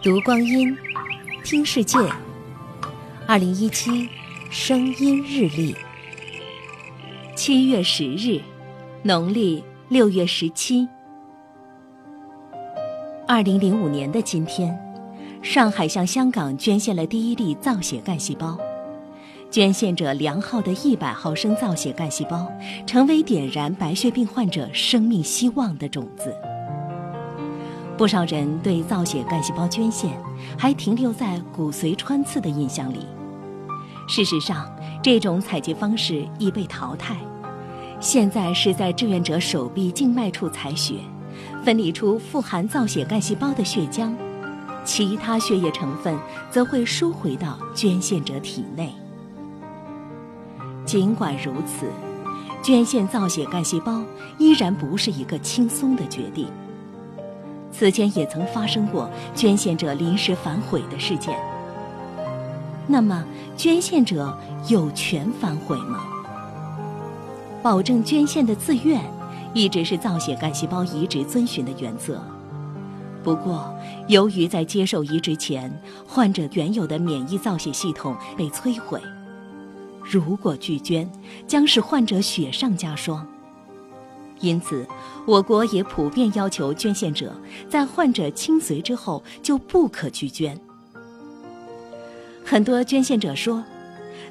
读光阴，听世界。二零一七声音日历，七月十日，农历六月十七。二零零五年的今天，上海向香港捐献了第一例造血干细胞。捐献者梁浩的一百毫升造血干细胞，成为点燃白血病患者生命希望的种子。不少人对造血干细胞捐献还停留在骨髓穿刺的印象里。事实上，这种采集方式已被淘汰。现在是在志愿者手臂静脉处采血，分离出富含造血干细胞的血浆，其他血液成分则会输回到捐献者体内。尽管如此，捐献造血干细胞依然不是一个轻松的决定。此前也曾发生过捐献者临时反悔的事件。那么，捐献者有权反悔吗？保证捐献的自愿，一直是造血干细胞移植遵循的原则。不过，由于在接受移植前，患者原有的免疫造血系统被摧毁，如果拒捐，将使患者雪上加霜。因此，我国也普遍要求捐献者在患者亲随之后就不可拒捐。很多捐献者说，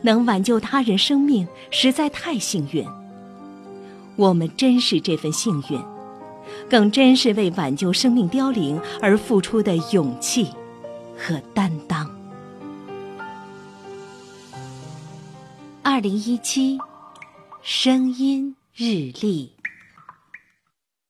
能挽救他人生命实在太幸运。我们珍视这份幸运，更珍视为挽救生命凋零而付出的勇气和担当。二零一七，声音日历。